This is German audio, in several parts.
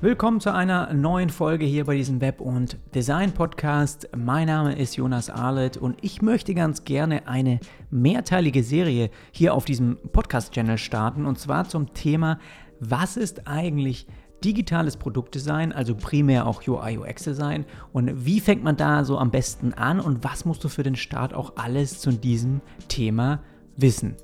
Willkommen zu einer neuen Folge hier bei diesem Web- und Design-Podcast. Mein Name ist Jonas Arlet und ich möchte ganz gerne eine mehrteilige Serie hier auf diesem Podcast-Channel starten und zwar zum Thema, was ist eigentlich digitales Produktdesign, also primär auch UI UX Design und wie fängt man da so am besten an und was musst du für den Start auch alles zu diesem Thema wissen.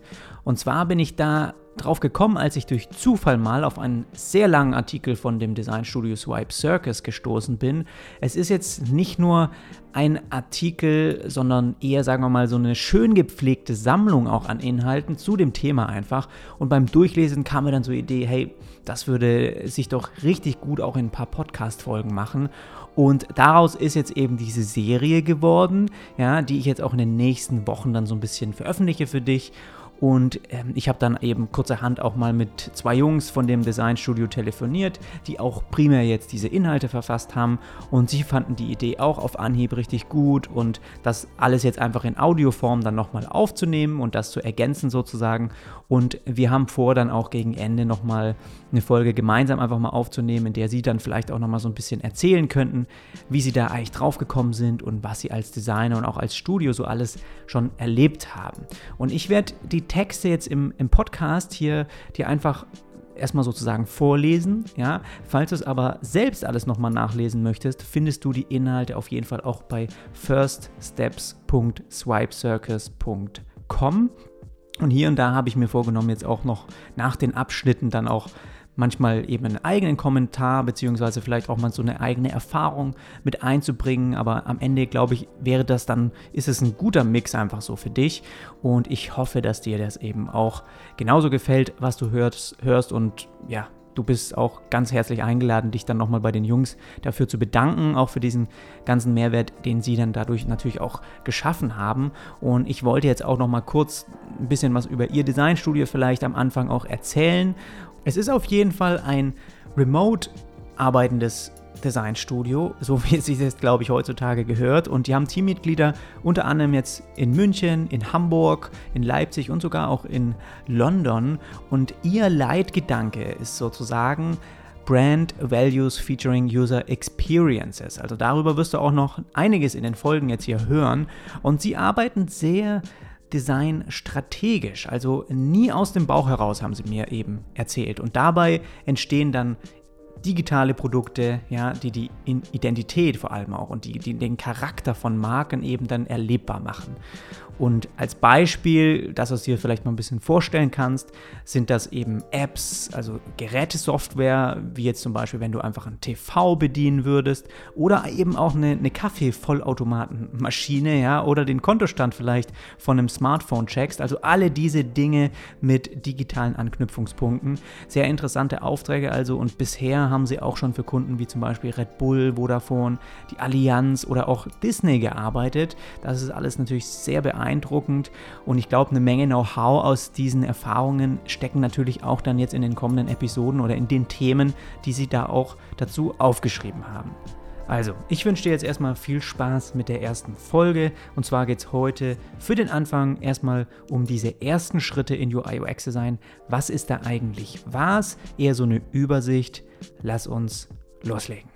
Und zwar bin ich da drauf gekommen, als ich durch Zufall mal auf einen sehr langen Artikel von dem Designstudio Swipe Circus gestoßen bin. Es ist jetzt nicht nur ein Artikel, sondern eher, sagen wir mal, so eine schön gepflegte Sammlung auch an Inhalten zu dem Thema einfach. Und beim Durchlesen kam mir dann so die Idee, hey, das würde sich doch richtig gut auch in ein paar Podcast-Folgen machen. Und daraus ist jetzt eben diese Serie geworden, ja, die ich jetzt auch in den nächsten Wochen dann so ein bisschen veröffentliche für dich. Und ähm, ich habe dann eben kurzerhand auch mal mit zwei Jungs von dem Designstudio telefoniert, die auch primär jetzt diese Inhalte verfasst haben. Und sie fanden die Idee auch auf Anhieb richtig gut und das alles jetzt einfach in Audioform dann nochmal aufzunehmen und das zu ergänzen sozusagen. Und wir haben vor, dann auch gegen Ende nochmal eine Folge gemeinsam einfach mal aufzunehmen, in der sie dann vielleicht auch nochmal so ein bisschen erzählen könnten, wie sie da eigentlich draufgekommen sind und was sie als Designer und auch als Studio so alles schon erlebt haben. Und ich werde die Texte jetzt im, im Podcast hier dir einfach erstmal sozusagen vorlesen, ja. Falls du es aber selbst alles nochmal nachlesen möchtest, findest du die Inhalte auf jeden Fall auch bei firststeps.swipecircus.com. Und hier und da habe ich mir vorgenommen, jetzt auch noch nach den Abschnitten dann auch manchmal eben einen eigenen Kommentar, beziehungsweise vielleicht auch mal so eine eigene Erfahrung mit einzubringen. Aber am Ende, glaube ich, wäre das dann, ist es ein guter Mix einfach so für dich. Und ich hoffe, dass dir das eben auch genauso gefällt, was du hörst, hörst und ja, du bist auch ganz herzlich eingeladen, dich dann nochmal bei den Jungs dafür zu bedanken, auch für diesen ganzen Mehrwert, den sie dann dadurch natürlich auch geschaffen haben. Und ich wollte jetzt auch nochmal kurz ein bisschen was über ihr Designstudio vielleicht am Anfang auch erzählen es ist auf jeden Fall ein remote arbeitendes Designstudio, so wie es sich jetzt, glaube ich, heutzutage gehört. Und die haben Teammitglieder unter anderem jetzt in München, in Hamburg, in Leipzig und sogar auch in London. Und ihr Leitgedanke ist sozusagen Brand Values featuring User Experiences. Also darüber wirst du auch noch einiges in den Folgen jetzt hier hören. Und sie arbeiten sehr Design strategisch, also nie aus dem Bauch heraus, haben sie mir eben erzählt. Und dabei entstehen dann digitale Produkte, ja, die die Identität vor allem auch und die, die den Charakter von Marken eben dann erlebbar machen. Und als Beispiel, dass du es dir vielleicht mal ein bisschen vorstellen kannst, sind das eben Apps, also Gerätesoftware, wie jetzt zum Beispiel, wenn du einfach ein TV bedienen würdest oder eben auch eine, eine Kaffee-Vollautomatenmaschine, ja, oder den Kontostand vielleicht von einem Smartphone checkst. Also alle diese Dinge mit digitalen Anknüpfungspunkten. Sehr interessante Aufträge also und bisher haben sie auch schon für Kunden wie zum Beispiel Red Bull, Vodafone, die Allianz oder auch Disney gearbeitet. Das ist alles natürlich sehr beeindruckend beeindruckend und ich glaube, eine Menge Know-how aus diesen Erfahrungen stecken natürlich auch dann jetzt in den kommenden Episoden oder in den Themen, die sie da auch dazu aufgeschrieben haben. Also, ich wünsche dir jetzt erstmal viel Spaß mit der ersten Folge. Und zwar geht es heute für den Anfang erstmal um diese ersten Schritte in UI UX Design. Was ist da eigentlich was? Eher so eine Übersicht. Lass uns loslegen.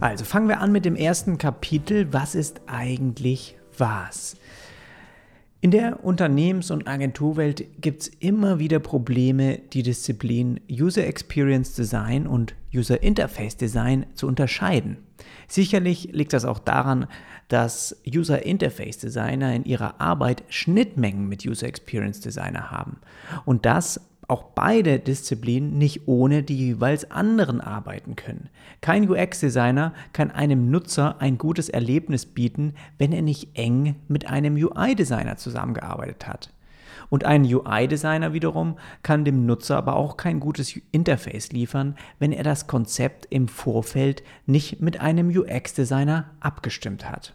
Also fangen wir an mit dem ersten Kapitel. Was ist eigentlich was? In der Unternehmens- und Agenturwelt gibt es immer wieder Probleme, die Disziplin User Experience Design und User Interface Design zu unterscheiden. Sicherlich liegt das auch daran, dass User Interface Designer in ihrer Arbeit Schnittmengen mit User Experience Designer haben und das auch beide Disziplinen nicht ohne die jeweils anderen arbeiten können. Kein UX-Designer kann einem Nutzer ein gutes Erlebnis bieten, wenn er nicht eng mit einem UI-Designer zusammengearbeitet hat. Und ein UI-Designer wiederum kann dem Nutzer aber auch kein gutes Interface liefern, wenn er das Konzept im Vorfeld nicht mit einem UX-Designer abgestimmt hat.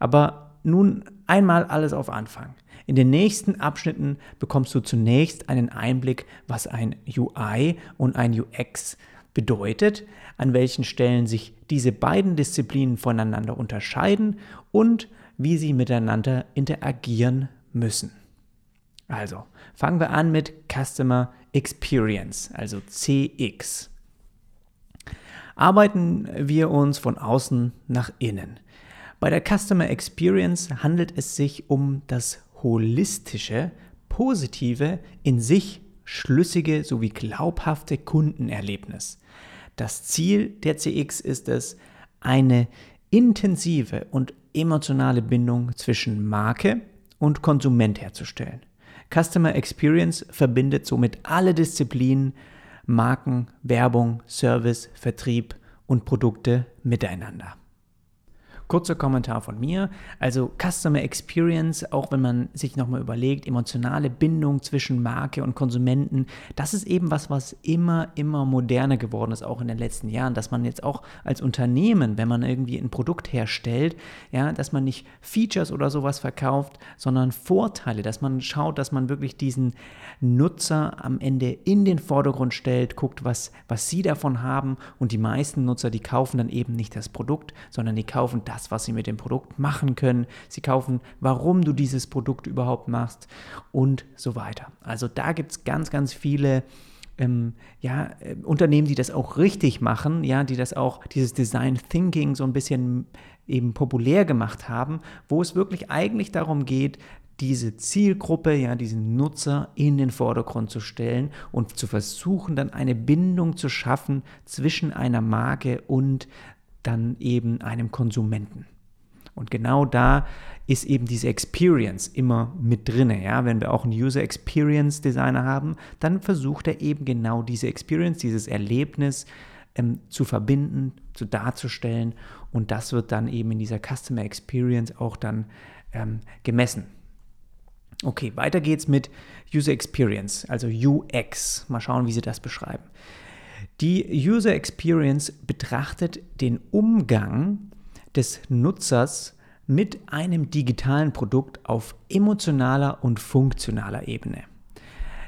Aber nun einmal alles auf Anfang. In den nächsten Abschnitten bekommst du zunächst einen Einblick, was ein UI und ein UX bedeutet, an welchen Stellen sich diese beiden Disziplinen voneinander unterscheiden und wie sie miteinander interagieren müssen. Also, fangen wir an mit Customer Experience, also CX. Arbeiten wir uns von außen nach innen. Bei der Customer Experience handelt es sich um das holistische, positive, in sich schlüssige sowie glaubhafte Kundenerlebnis. Das Ziel der CX ist es, eine intensive und emotionale Bindung zwischen Marke und Konsument herzustellen. Customer Experience verbindet somit alle Disziplinen Marken, Werbung, Service, Vertrieb und Produkte miteinander. Kurzer Kommentar von mir. Also Customer Experience, auch wenn man sich nochmal überlegt, emotionale Bindung zwischen Marke und Konsumenten, das ist eben was, was immer, immer moderner geworden ist, auch in den letzten Jahren, dass man jetzt auch als Unternehmen, wenn man irgendwie ein Produkt herstellt, ja, dass man nicht Features oder sowas verkauft, sondern Vorteile, dass man schaut, dass man wirklich diesen Nutzer am Ende in den Vordergrund stellt, guckt, was, was sie davon haben und die meisten Nutzer, die kaufen dann eben nicht das Produkt, sondern die kaufen das, das, was sie mit dem Produkt machen können. Sie kaufen, warum du dieses Produkt überhaupt machst und so weiter. Also da gibt es ganz, ganz viele ähm, ja, äh, Unternehmen, die das auch richtig machen, ja, die das auch, dieses Design Thinking so ein bisschen eben populär gemacht haben, wo es wirklich eigentlich darum geht, diese Zielgruppe, ja, diesen Nutzer in den Vordergrund zu stellen und zu versuchen, dann eine Bindung zu schaffen zwischen einer Marke und dann eben einem Konsumenten. Und genau da ist eben diese Experience immer mit drin. Ja? Wenn wir auch einen User Experience Designer haben, dann versucht er eben genau diese Experience, dieses Erlebnis ähm, zu verbinden, zu darzustellen. Und das wird dann eben in dieser Customer Experience auch dann ähm, gemessen. Okay, weiter geht's mit User Experience, also UX. Mal schauen, wie sie das beschreiben. Die User Experience betrachtet den Umgang des Nutzers mit einem digitalen Produkt auf emotionaler und funktionaler Ebene.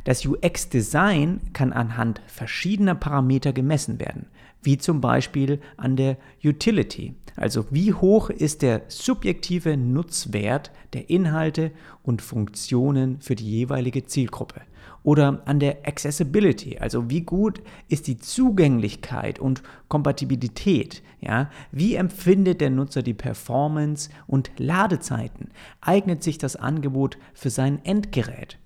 Das UX-Design kann anhand verschiedener Parameter gemessen werden, wie zum Beispiel an der Utility, also wie hoch ist der subjektive Nutzwert der Inhalte und Funktionen für die jeweilige Zielgruppe oder an der Accessibility, also wie gut ist die Zugänglichkeit und Kompatibilität, ja? Wie empfindet der Nutzer die Performance und Ladezeiten? Eignet sich das Angebot für sein Endgerät?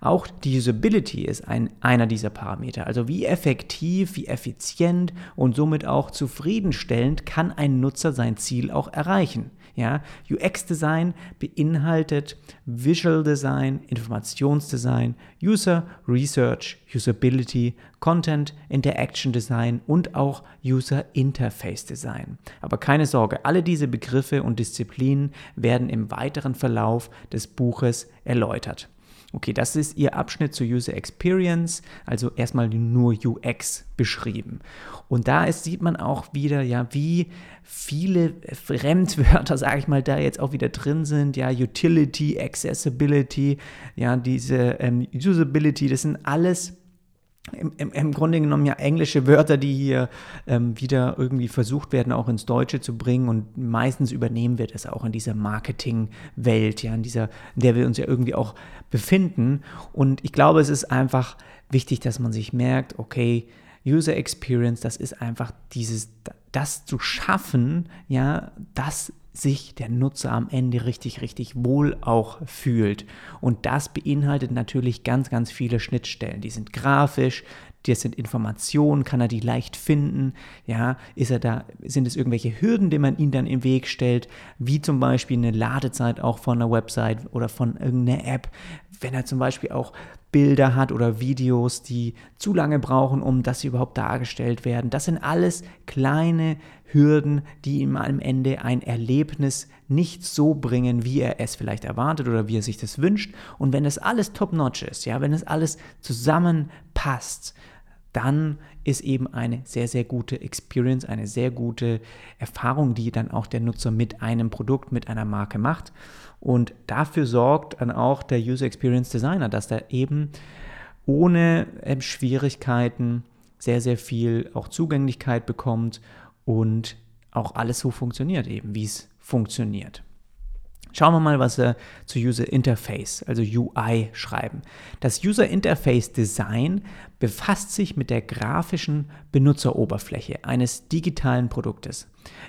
Auch die Usability ist ein, einer dieser Parameter. Also wie effektiv, wie effizient und somit auch zufriedenstellend kann ein Nutzer sein Ziel auch erreichen. Ja, UX-Design beinhaltet Visual Design, Informationsdesign, User Research, Usability, Content Interaction Design und auch User Interface Design. Aber keine Sorge, alle diese Begriffe und Disziplinen werden im weiteren Verlauf des Buches erläutert. Okay, das ist Ihr Abschnitt zur User Experience, also erstmal nur UX beschrieben. Und da ist, sieht man auch wieder, ja, wie viele Fremdwörter, sage ich mal, da jetzt auch wieder drin sind. Ja, Utility, Accessibility, ja, diese ähm, Usability, das sind alles im, im, im, Grunde genommen ja englische Wörter, die hier ähm, wieder irgendwie versucht werden, auch ins Deutsche zu bringen. Und meistens übernehmen wir das auch in dieser Marketingwelt, ja, in dieser, in der wir uns ja irgendwie auch befinden. Und ich glaube, es ist einfach wichtig, dass man sich merkt, okay, User Experience, das ist einfach dieses, das zu schaffen, ja, dass sich der Nutzer am Ende richtig, richtig wohl auch fühlt. Und das beinhaltet natürlich ganz, ganz viele Schnittstellen. Die sind grafisch, das sind Informationen, kann er die leicht finden? Ja, ist er da, sind es irgendwelche Hürden, die man ihm dann im Weg stellt, wie zum Beispiel eine Ladezeit auch von einer Website oder von irgendeiner App, wenn er zum Beispiel auch Bilder hat oder Videos, die zu lange brauchen, um dass sie überhaupt dargestellt werden. Das sind alles kleine Hürden, die ihm am Ende ein Erlebnis nicht so bringen, wie er es vielleicht erwartet oder wie er sich das wünscht. Und wenn das alles top-notch ist, ja, wenn es alles zusammenpasst, dann ist eben eine sehr, sehr gute Experience, eine sehr gute Erfahrung, die dann auch der Nutzer mit einem Produkt, mit einer Marke macht. Und dafür sorgt dann auch der User Experience Designer, dass er eben ohne ähm, Schwierigkeiten sehr, sehr viel auch Zugänglichkeit bekommt und auch alles so funktioniert, eben wie es funktioniert. Schauen wir mal, was wir zu User Interface, also UI, schreiben. Das User Interface Design befasst sich mit der grafischen Benutzeroberfläche eines digitalen Produktes.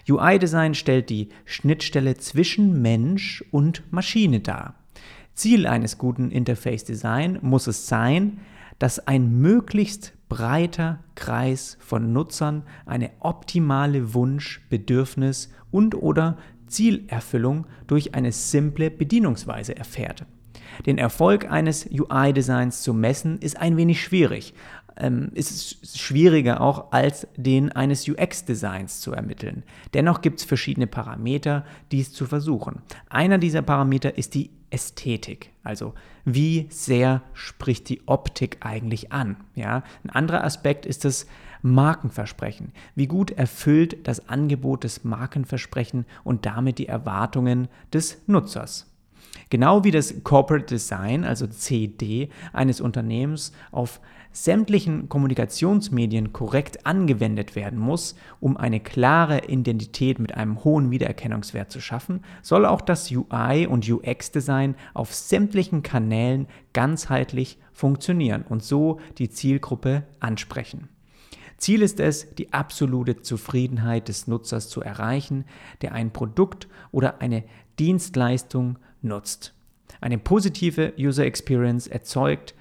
UI-Design stellt die Schnittstelle zwischen Mensch und Maschine dar. Ziel eines guten Interface Design muss es sein, dass ein möglichst breiter Kreis von Nutzern eine optimale Wunsch-, Bedürfnis- und oder Zielerfüllung durch eine simple Bedienungsweise erfährt. Den Erfolg eines UI-Designs zu messen ist ein wenig schwierig. Ähm, ist schwieriger auch als den eines UX-Designs zu ermitteln. Dennoch gibt es verschiedene Parameter, dies zu versuchen. Einer dieser Parameter ist die Ästhetik, also wie sehr spricht die Optik eigentlich an. Ja? Ein anderer Aspekt ist das Markenversprechen. Wie gut erfüllt das Angebot des Markenversprechen und damit die Erwartungen des Nutzers. Genau wie das Corporate Design, also CD, eines Unternehmens auf sämtlichen Kommunikationsmedien korrekt angewendet werden muss, um eine klare Identität mit einem hohen Wiedererkennungswert zu schaffen, soll auch das UI und UX-Design auf sämtlichen Kanälen ganzheitlich funktionieren und so die Zielgruppe ansprechen. Ziel ist es, die absolute Zufriedenheit des Nutzers zu erreichen, der ein Produkt oder eine Dienstleistung nutzt. Eine positive User Experience erzeugt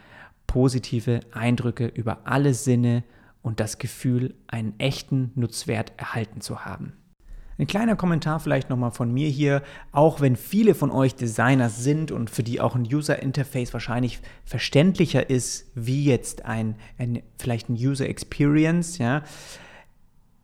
positive Eindrücke über alle Sinne und das Gefühl, einen echten Nutzwert erhalten zu haben. Ein kleiner Kommentar vielleicht nochmal von mir hier, auch wenn viele von euch Designer sind und für die auch ein User Interface wahrscheinlich verständlicher ist, wie jetzt ein, ein vielleicht ein User Experience, ja.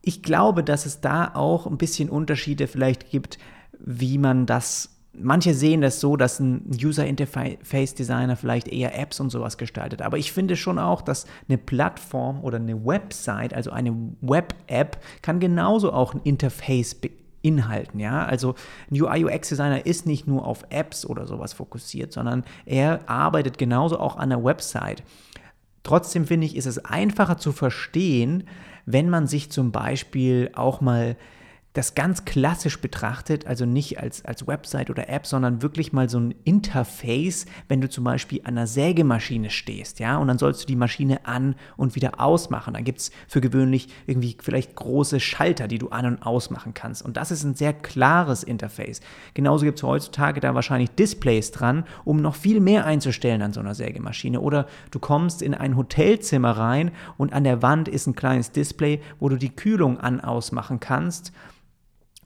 Ich glaube, dass es da auch ein bisschen Unterschiede vielleicht gibt, wie man das manche sehen das so, dass ein User Interface Designer vielleicht eher Apps und sowas gestaltet. Aber ich finde schon auch, dass eine Plattform oder eine Website, also eine Web-App, kann genauso auch ein Interface beinhalten. Ja? Also ein UI-UX-Designer ist nicht nur auf Apps oder sowas fokussiert, sondern er arbeitet genauso auch an der Website. Trotzdem finde ich, ist es einfacher zu verstehen, wenn man sich zum Beispiel auch mal das ganz klassisch betrachtet, also nicht als, als Website oder App, sondern wirklich mal so ein Interface, wenn du zum Beispiel an einer Sägemaschine stehst, ja, und dann sollst du die Maschine an und wieder ausmachen. Dann gibt es für gewöhnlich irgendwie vielleicht große Schalter, die du an- und ausmachen kannst. Und das ist ein sehr klares Interface. Genauso gibt es heutzutage da wahrscheinlich Displays dran, um noch viel mehr einzustellen an so einer Sägemaschine. Oder du kommst in ein Hotelzimmer rein und an der Wand ist ein kleines Display, wo du die Kühlung an ausmachen kannst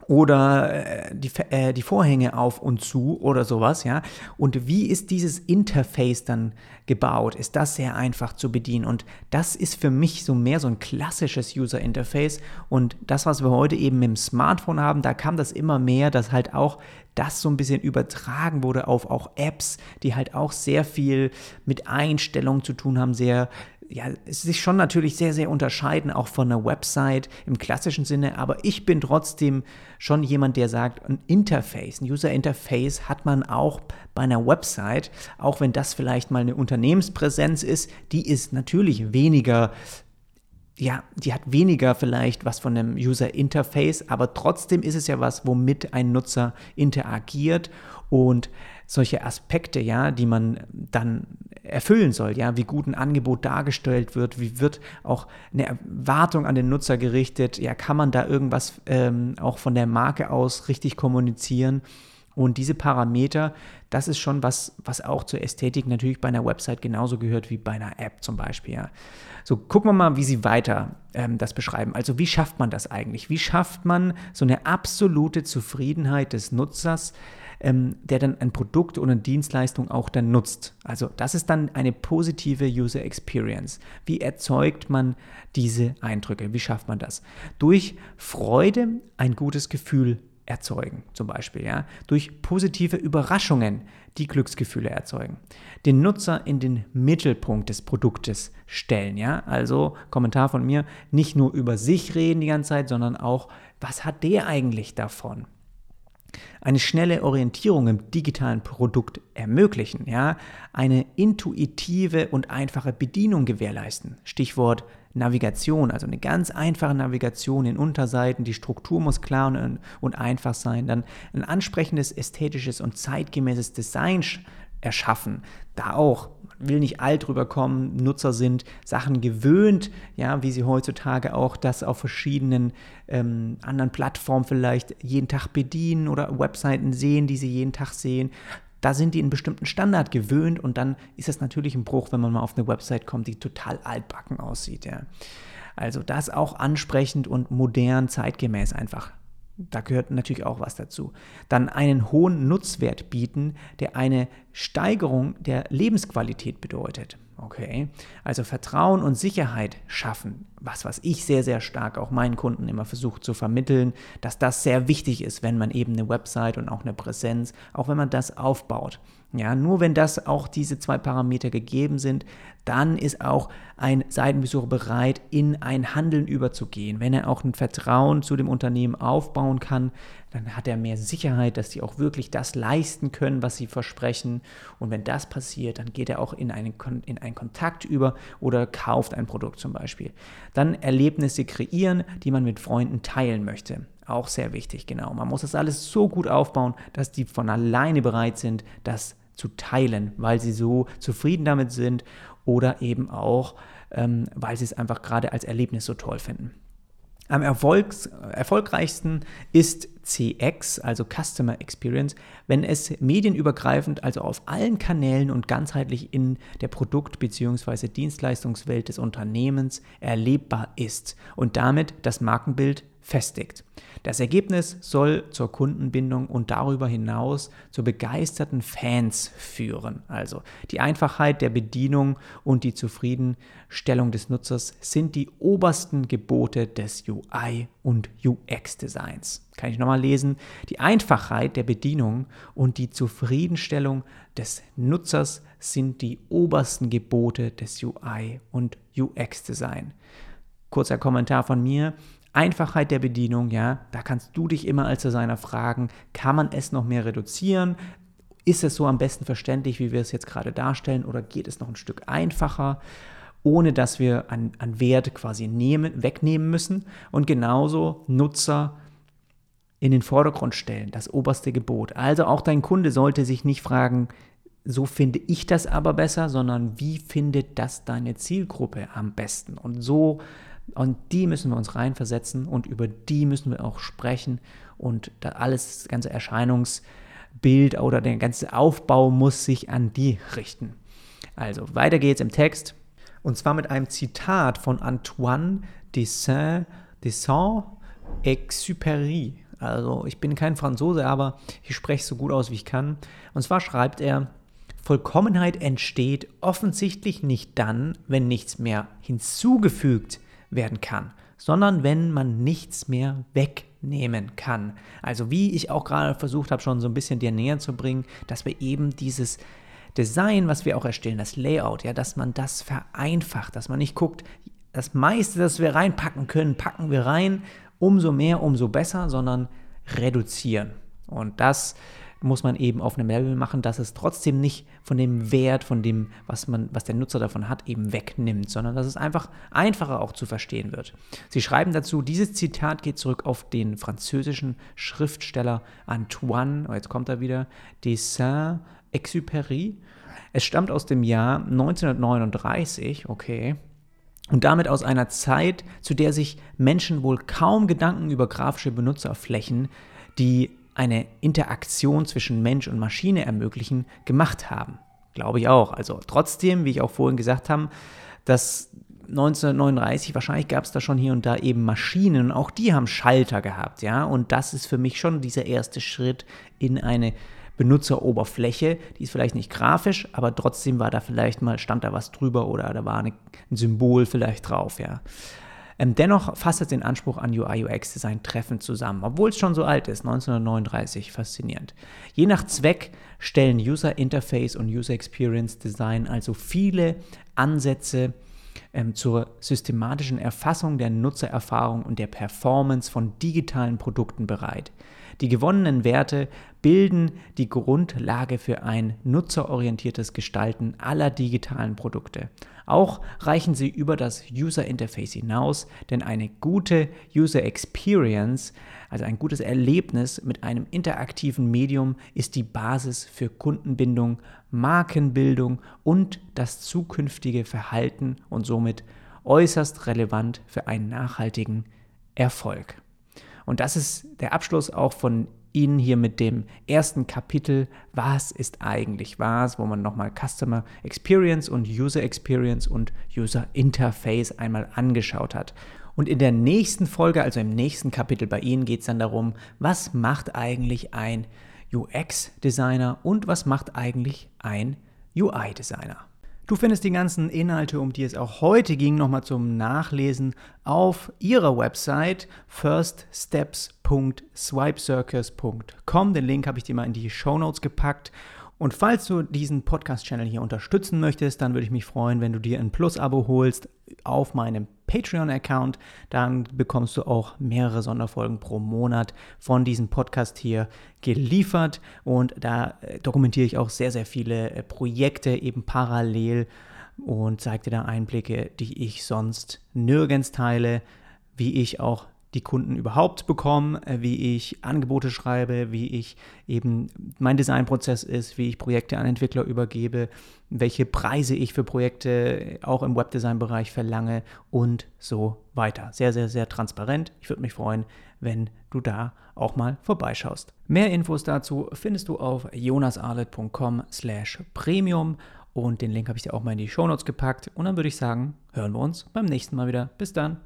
oder äh, die, äh, die Vorhänge auf und zu oder sowas, ja. Und wie ist dieses Interface dann gebaut? Ist das sehr einfach zu bedienen? Und das ist für mich so mehr so ein klassisches User Interface. Und das, was wir heute eben im Smartphone haben, da kam das immer mehr, dass halt auch das so ein bisschen übertragen wurde auf auch Apps, die halt auch sehr viel mit Einstellungen zu tun haben, sehr ja, sich schon natürlich sehr, sehr unterscheiden, auch von einer Website im klassischen Sinne, aber ich bin trotzdem schon jemand, der sagt, ein Interface, ein User Interface hat man auch bei einer Website, auch wenn das vielleicht mal eine Unternehmenspräsenz ist, die ist natürlich weniger ja, die hat weniger vielleicht was von einem User Interface, aber trotzdem ist es ja was, womit ein Nutzer interagiert und solche Aspekte, ja, die man dann erfüllen soll, ja, wie gut ein Angebot dargestellt wird, wie wird auch eine Erwartung an den Nutzer gerichtet, ja, kann man da irgendwas ähm, auch von der Marke aus richtig kommunizieren und diese Parameter, das ist schon was, was auch zur Ästhetik natürlich bei einer Website genauso gehört wie bei einer App zum Beispiel. Ja. So, gucken wir mal, wie Sie weiter ähm, das beschreiben. Also, wie schafft man das eigentlich? Wie schafft man so eine absolute Zufriedenheit des Nutzers? Ähm, der dann ein Produkt oder eine Dienstleistung auch dann nutzt. Also das ist dann eine positive User Experience. Wie erzeugt man diese Eindrücke? Wie schafft man das? Durch Freude ein gutes Gefühl erzeugen, zum Beispiel, ja, durch positive Überraschungen, die Glücksgefühle erzeugen. Den Nutzer in den Mittelpunkt des Produktes stellen, ja, also Kommentar von mir, nicht nur über sich reden die ganze Zeit, sondern auch, was hat der eigentlich davon? Eine schnelle Orientierung im digitalen Produkt ermöglichen, ja, eine intuitive und einfache Bedienung gewährleisten. Stichwort Navigation, also eine ganz einfache Navigation in Unterseiten, die Struktur muss klar und, und einfach sein, dann ein ansprechendes, ästhetisches und zeitgemäßes Design erschaffen. Da auch, will nicht alt rüberkommen, Nutzer sind Sachen gewöhnt, ja, wie sie heutzutage auch das auf verschiedenen ähm, anderen Plattformen vielleicht jeden Tag bedienen oder Webseiten sehen, die sie jeden Tag sehen. Da sind die einen bestimmten Standard gewöhnt und dann ist es natürlich ein Bruch, wenn man mal auf eine Website kommt, die total altbacken aussieht. Ja. Also das auch ansprechend und modern, zeitgemäß einfach da gehört natürlich auch was dazu. Dann einen hohen Nutzwert bieten, der eine Steigerung der Lebensqualität bedeutet. Okay, also Vertrauen und Sicherheit schaffen, was, was ich sehr, sehr stark auch meinen Kunden immer versuche zu vermitteln, dass das sehr wichtig ist, wenn man eben eine Website und auch eine Präsenz, auch wenn man das aufbaut. Ja, nur wenn das auch diese zwei Parameter gegeben sind, dann ist auch ein Seitenbesucher bereit, in ein Handeln überzugehen. Wenn er auch ein Vertrauen zu dem Unternehmen aufbauen kann, dann hat er mehr Sicherheit, dass sie auch wirklich das leisten können, was sie versprechen. Und wenn das passiert, dann geht er auch in einen, in einen Kontakt über oder kauft ein Produkt zum Beispiel. Dann Erlebnisse kreieren, die man mit Freunden teilen möchte. Auch sehr wichtig, genau. Man muss das alles so gut aufbauen, dass die von alleine bereit sind, das zu teilen, weil sie so zufrieden damit sind oder eben auch, ähm, weil sie es einfach gerade als Erlebnis so toll finden. Am Erfolgs erfolgreichsten ist CX, also Customer Experience, wenn es medienübergreifend, also auf allen Kanälen und ganzheitlich in der Produkt- bzw. Dienstleistungswelt des Unternehmens erlebbar ist und damit das Markenbild festigt. Das Ergebnis soll zur Kundenbindung und darüber hinaus zu begeisterten Fans führen. Also die Einfachheit der Bedienung und die Zufriedenstellung des Nutzers sind die obersten Gebote des UI und UX-Designs. Kann ich nochmal lesen? Die Einfachheit der Bedienung und die Zufriedenstellung des Nutzers sind die obersten Gebote des UI und UX-Design. Kurzer Kommentar von mir. Einfachheit der Bedienung, ja, da kannst du dich immer als Designer fragen, kann man es noch mehr reduzieren? Ist es so am besten verständlich, wie wir es jetzt gerade darstellen, oder geht es noch ein Stück einfacher, ohne dass wir an, an Wert quasi nehmen, wegnehmen müssen? Und genauso Nutzer in den Vordergrund stellen, das oberste Gebot. Also auch dein Kunde sollte sich nicht fragen, so finde ich das aber besser, sondern wie findet das deine Zielgruppe am besten? Und so und die müssen wir uns reinversetzen und über die müssen wir auch sprechen. Und da alles, das ganze Erscheinungsbild oder der ganze Aufbau muss sich an die richten. Also, weiter geht's im Text. Und zwar mit einem Zitat von Antoine de Saint-Exupéry. Also, ich bin kein Franzose, aber ich spreche so gut aus, wie ich kann. Und zwar schreibt er, Vollkommenheit entsteht offensichtlich nicht dann, wenn nichts mehr hinzugefügt wird werden kann, sondern wenn man nichts mehr wegnehmen kann. Also wie ich auch gerade versucht habe, schon so ein bisschen dir näher zu bringen, dass wir eben dieses Design, was wir auch erstellen, das Layout, ja, dass man das vereinfacht, dass man nicht guckt, das meiste, das wir reinpacken können, packen wir rein, umso mehr, umso besser, sondern reduzieren. Und das muss man eben auf einem Level machen, dass es trotzdem nicht von dem Wert, von dem, was, man, was der Nutzer davon hat, eben wegnimmt, sondern dass es einfach einfacher auch zu verstehen wird. Sie schreiben dazu, dieses Zitat geht zurück auf den französischen Schriftsteller Antoine, oh jetzt kommt er wieder, de Saint-Exupéry. Es stammt aus dem Jahr 1939, okay, und damit aus einer Zeit, zu der sich Menschen wohl kaum Gedanken über grafische Benutzerflächen, die eine Interaktion zwischen Mensch und Maschine ermöglichen, gemacht haben. Glaube ich auch. Also trotzdem, wie ich auch vorhin gesagt habe, dass 1939, wahrscheinlich gab es da schon hier und da eben Maschinen und auch die haben Schalter gehabt, ja. Und das ist für mich schon dieser erste Schritt in eine Benutzeroberfläche. Die ist vielleicht nicht grafisch, aber trotzdem war da vielleicht mal, stand da was drüber oder da war eine, ein Symbol vielleicht drauf, ja. Ähm, dennoch fasst es den Anspruch an UI-UX-Design treffend zusammen, obwohl es schon so alt ist, 1939, faszinierend. Je nach Zweck stellen User Interface und User Experience Design also viele Ansätze ähm, zur systematischen Erfassung der Nutzererfahrung und der Performance von digitalen Produkten bereit. Die gewonnenen Werte bilden die Grundlage für ein nutzerorientiertes Gestalten aller digitalen Produkte. Auch reichen sie über das User Interface hinaus, denn eine gute User Experience, also ein gutes Erlebnis mit einem interaktiven Medium, ist die Basis für Kundenbindung, Markenbildung und das zukünftige Verhalten und somit äußerst relevant für einen nachhaltigen Erfolg. Und das ist der Abschluss auch von Ihnen hier mit dem ersten Kapitel, was ist eigentlich was, wo man nochmal Customer Experience und User Experience und User Interface einmal angeschaut hat. Und in der nächsten Folge, also im nächsten Kapitel bei Ihnen, geht es dann darum, was macht eigentlich ein UX-Designer und was macht eigentlich ein UI-Designer. Du findest die ganzen Inhalte, um die es auch heute ging, nochmal zum Nachlesen auf ihrer Website firststeps.swipecircus.com. Den Link habe ich dir mal in die Show Notes gepackt. Und falls du diesen Podcast-Channel hier unterstützen möchtest, dann würde ich mich freuen, wenn du dir ein Plus-Abo holst auf meinem Patreon-Account. Dann bekommst du auch mehrere Sonderfolgen pro Monat von diesem Podcast hier geliefert. Und da äh, dokumentiere ich auch sehr, sehr viele äh, Projekte eben parallel und zeige dir da Einblicke, die ich sonst nirgends teile, wie ich auch die Kunden überhaupt bekommen, äh, wie ich Angebote schreibe, wie ich eben mein Designprozess ist, wie ich Projekte an Entwickler übergebe, welche Preise ich für Projekte auch im Webdesign-Bereich verlange und so weiter. Sehr, sehr, sehr transparent. Ich würde mich freuen, wenn du da auch mal vorbeischaust. Mehr Infos dazu findest du auf jonasarlet.com slash premium und den Link habe ich dir auch mal in die Shownotes gepackt und dann würde ich sagen, hören wir uns beim nächsten Mal wieder. Bis dann.